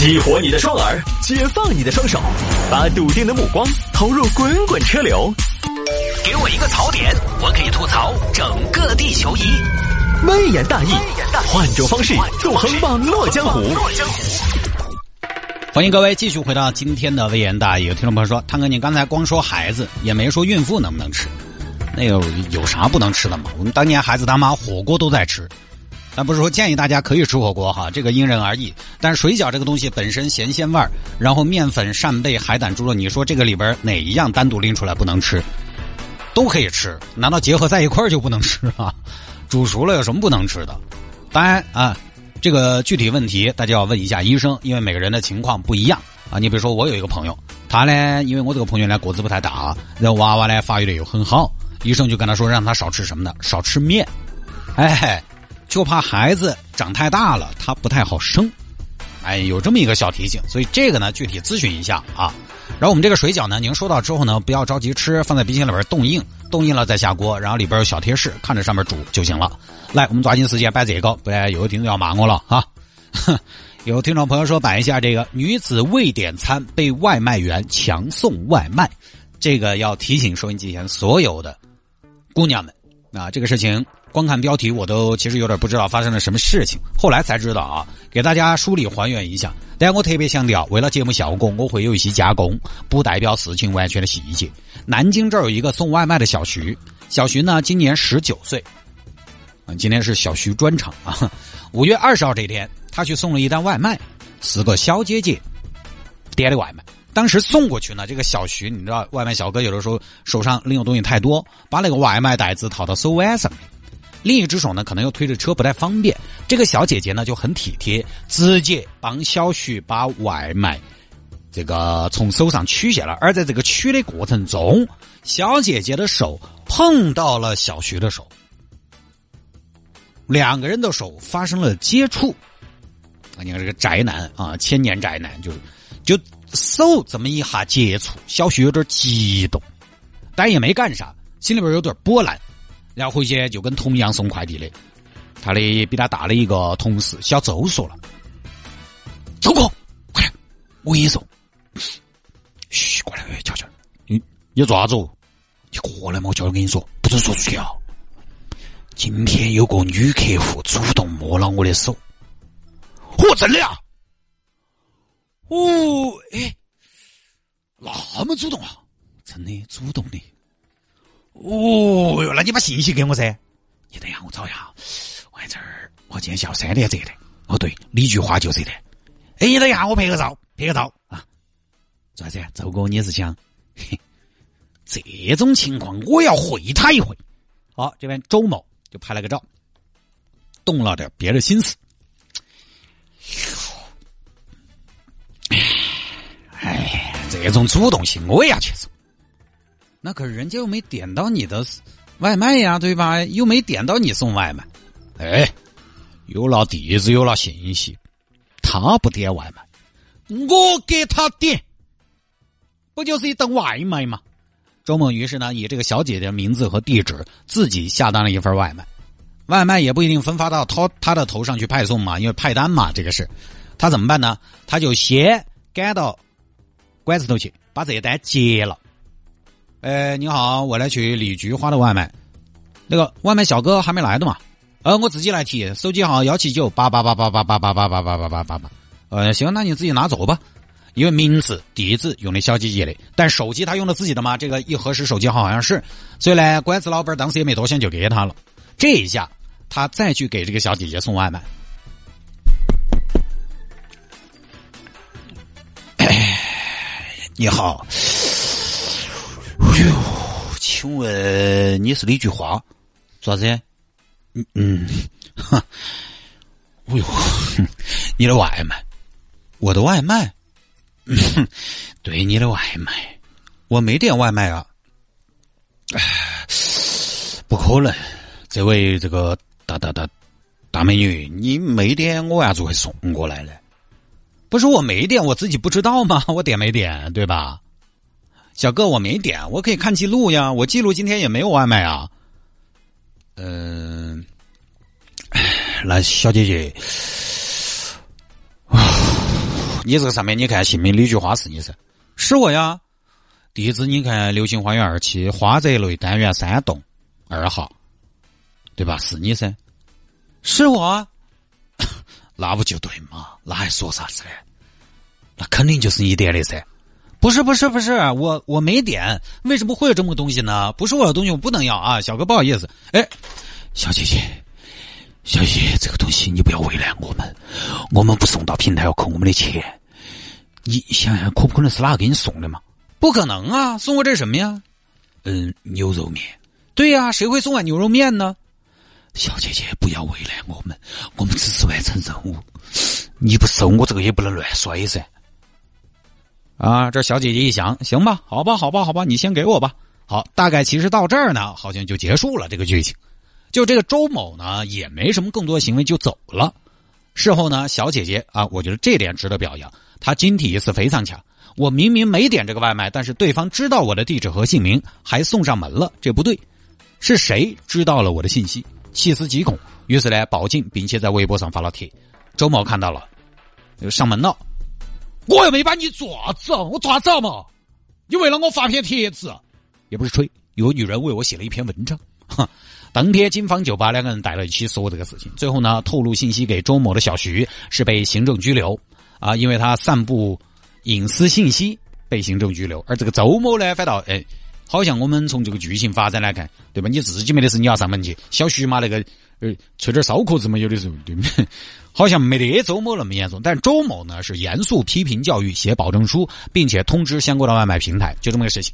激活你的双耳，解放你的双手，把笃定的目光投入滚滚车流。给我一个槽点，我可以吐槽整个地球仪。微言大义，换种方式纵横网络江湖。欢迎各位继续回到今天的微言大义。有听众朋友说，汤哥，你刚才光说孩子，也没说孕妇能不能吃，那有有啥不能吃的吗？我们当年孩子他妈火锅都在吃。但不是说建议大家可以吃火锅哈，这个因人而异。但是水饺这个东西本身咸鲜味儿，然后面粉、扇贝、海胆、猪肉，你说这个里边哪一样单独拎出来不能吃？都可以吃，难道结合在一块就不能吃啊？煮熟了有什么不能吃的？当然啊，这个具体问题大家要问一下医生，因为每个人的情况不一样啊。你比如说我有一个朋友，他呢，因为我这个朋友呢个子不太大，然后娃娃呢发育的又很好，医生就跟他说让他少吃什么呢？少吃面，哎。就怕孩子长太大了，他不太好生，哎，有这么一个小提醒，所以这个呢，具体咨询一下啊。然后我们这个水饺呢，您收到之后呢，不要着急吃，放在冰箱里边冻硬，冻硬了再下锅，然后里边有小贴士，看着上面煮就行了。来，我们抓紧时间摆这个，不然有听众要骂我了啊。有听众朋友说摆一下这个女子未点餐被外卖员强送外卖，这个要提醒收音机前所有的姑娘们啊，这个事情。光看标题，我都其实有点不知道发生了什么事情。后来才知道啊，给大家梳理还原一下。但我特别强调，为了节目效果，我会有一些加工，不代表事情完全的细节。南京这儿有一个送外卖的小徐，小徐呢今年十九岁，啊，今天是小徐专场啊。五月二十号这天，他去送了一单外卖，是个小姐姐点的外卖。当时送过去呢，这个小徐，你知道，外卖小哥有的时候手上拎的东西太多，把那个外卖袋子套到手腕上。另一只手呢，可能又推着车不太方便。这个小姐姐呢就很体贴，直接帮小徐把外卖这个从手上取下来。而在这个取的过程中，小姐姐的手碰到了小徐的手，两个人的手发生了接触。啊，你看这个宅男啊，千年宅男，就是就手这么一下接触，小徐有点激动，但也没干啥，心里边有点波澜。然后回去就跟同样送快递的，他的比他大的一个同事小周说了：“周哥，快点，我给你送。”嘘，过来，悄悄。你你做啥子？你过来嘛，我悄悄跟你说，不准说出去啊。今天有个女客户主动摸了我的手。嚯，真的呀？哦，哎，那么主动啊？真的主动的。哦哟，那你把信息给我噻！你等一下我找一下，我在这儿，我今天下午三点折的。哦对，李菊花就是的。哎，你等一下我拍个照，拍个照啊！咋子？周哥你是想？这种情况我要会他一回。好，这边周某就拍了个照，动了点别的心思。哎，这种主动性我也要去做。那可是人家又没点到你的外卖呀，对吧？又没点到你送外卖，哎，有了地址，有了信息，他不点外卖，我给他点，不就是一顿外卖吗？周某于是呢，以这个小姐姐的名字和地址，自己下单了一份外卖，外卖也不一定分发到他他的头上去派送嘛，因为派单嘛，这个是，他怎么办呢？他就先赶到馆子头去，把这单接了。呃，你好，我来取李菊花的外卖，那个外卖小哥还没来的嘛？呃，我自己来提，手机号幺七九八八八八八八八八八八八八八八。呃，行，那你自己拿走吧，因为名字、地址用的小姐姐的，但手机他用的自己的嘛？这个一核实手机号好像是，所以呢，馆子老板当时也没多想就给他了。这一下，他再去给这个小姐姐送外卖。你好。请问你是李菊花？啥子？嗯嗯，哈，哎呦，你的外卖，我的外卖，对，你的外卖，我没点外卖啊，不可能，这位这个大大大大美女，你没点，我为啥子会送过来呢？不是我没点，我自己不知道吗？我点没点，对吧？小哥，我没点，我可以看记录呀。我记录今天也没有外卖啊。嗯，那小姐姐，你这个上面你看姓名李菊花是你噻？是我呀。地址你看流星花园二期花泽类单元三栋二号，对吧？是你噻？是我。那不就对嘛？那还说啥子呢？那肯定就是你点的噻。不是不是不是，我我没点，为什么会有这么个东西呢？不是我的东西，我不能要啊！小哥不好意思，哎，小姐姐，小姐姐，这个东西你不要为难我们，我们不送到平台要扣我们的钱。你想想，可不可能是哪个给你送的嘛？不可能啊！送我这什么呀？嗯，牛肉面。对呀，谁会送碗牛肉面呢？小姐姐，不要为难我们，我们只是完成任务，你不收我这个也不能乱摔噻。啊，这小姐姐一想，行吧，好吧，好吧，好吧，你先给我吧。好，大概其实到这儿呢，好像就结束了这个剧情。就这个周某呢，也没什么更多行为就走了。事后呢，小姐姐啊，我觉得这点值得表扬，她经体意识非常强。我明明没点这个外卖，但是对方知道我的地址和姓名，还送上门了，这不对。是谁知道了我的信息？细思极恐，于是呢报警，并且在微博上发了帖。周某看到了，就上门了。我又没把你抓子，我抓子嘛？你为了我发篇帖子，也不是吹，有女人为我写了一篇文章。哼，当天警方就把两个人带了一起说这个事情。最后呢，透露信息给周某的小徐是被行政拘留啊，因为他散布隐私信息被行政拘留。而这个周某呢，反倒哎，好像我们从这个剧情发展来看，对吧？你自己没得事，你要上门去。小徐嘛，那个呃，吹点烧壳子嘛，有的时候对不对？好像没得周某那么严重，但周某呢是严肃批评教育，写保证书，并且通知相关的外卖平台，就这么个事情。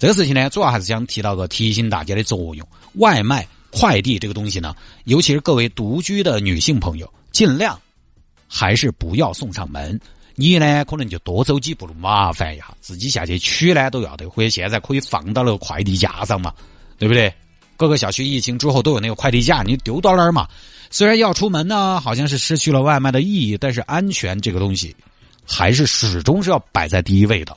这个事情呢，主要还是想提到个提醒大家的作用。外卖快递这个东西呢，尤其是各位独居的女性朋友，尽量还是不要送上门。你呢，可能就多走几步路，麻烦一下，自己下去取呢都要得，或者现在可以放到那个快递架上嘛，对不对？各个小区疫情之后都有那个快递架，你丢到那儿嘛。虽然要出门呢，好像是失去了外卖的意义，但是安全这个东西，还是始终是要摆在第一位的。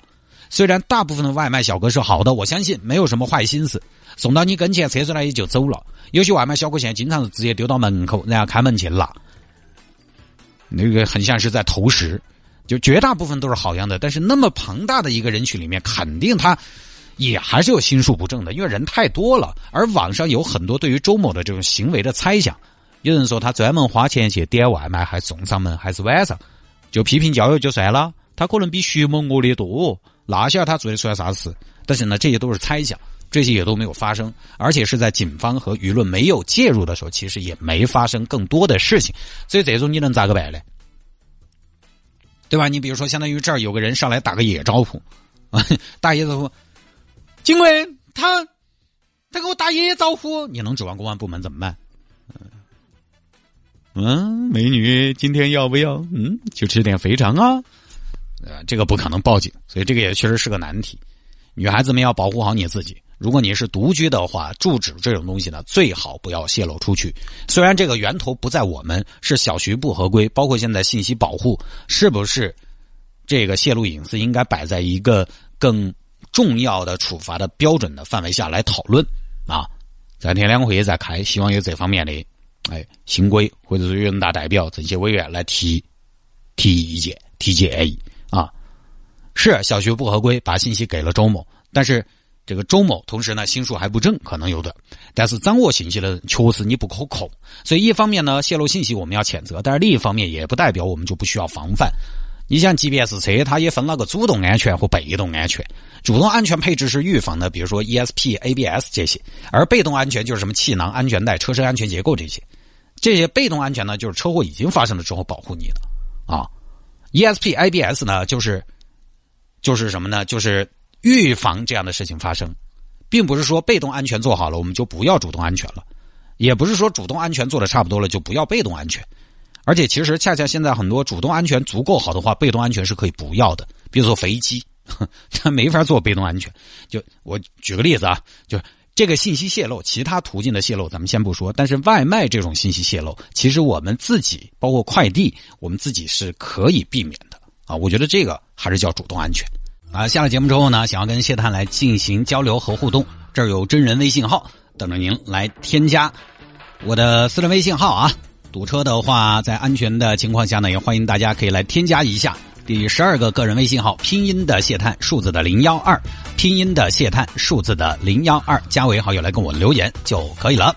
虽然大部分的外卖小哥是好的，我相信没有什么坏心思，送到你跟前，车出来也就走了。有些外卖小哥现在经常是直接丢到门口，然后开门去拿，那个很像是在投食。就绝大部分都是好样的，但是那么庞大的一个人群里面，肯定他也还是有心术不正的，因为人太多了。而网上有很多对于周某的这种行为的猜想。有人说他专门花钱去点外卖，还送上门，还是晚上，就批评教育就算了。他可能比徐某恶劣多，那晓得他做的出来啥事？但是呢，这些都是猜想，这些也都没有发生，而且是在警方和舆论没有介入的时候，其实也没发生更多的事情。所以这种你能咋个办呢？对吧？你比如说，相当于这儿有个人上来打个野招呼，啊，打野招呼，警卫他他给我打野招呼，你能指望公安部门怎么办？嗯，美女，今天要不要？嗯，就吃点肥肠啊。呃，这个不可能报警，所以这个也确实是个难题。女孩子们要保护好你自己。如果你是独居的话，住址这种东西呢，最好不要泄露出去。虽然这个源头不在我们，是小徐不合规，包括现在信息保护是不是这个泄露隐私应该摆在一个更重要的处罚的标准的范围下来讨论啊？在天两会也在开，希望有这方面的。哎，新规或者是人大代表、政协委员来提提意见、提建议啊。是小学不合规，把信息给了周某，但是这个周某同时呢心术还不正，可能有的。但是掌握信息的人确实你不可控，所以一方面呢泄露信息我们要谴责，但是另一方面也不代表我们就不需要防范。你想，即便是车，它也分了个主动安全和被动安全。主动安全配置是预防的，比如说 ESP、ABS 这些；而被动安全就是什么气囊、安全带、车身安全结构这些。这些被动安全呢，就是车祸已经发生了之后保护你的啊。ESP、ABS 呢，就是就是什么呢？就是预防这样的事情发生，并不是说被动安全做好了我们就不要主动安全了，也不是说主动安全做的差不多了就不要被动安全。而且其实恰恰现在很多主动安全足够好的话，被动安全是可以不要的。比如说飞机，它没法做被动安全。就我举个例子啊，就。这个信息泄露，其他途径的泄露咱们先不说，但是外卖这种信息泄露，其实我们自己包括快递，我们自己是可以避免的啊。我觉得这个还是叫主动安全啊。下了节目之后呢，想要跟谢探来进行交流和互动，这儿有真人微信号等着您来添加我的私人微信号啊。堵车的话，在安全的情况下呢，也欢迎大家可以来添加一下。第十二个个人微信号，拼音的谢探，数字的零幺二，拼音的谢探，数字的零幺二，加为好友来跟我留言就可以了。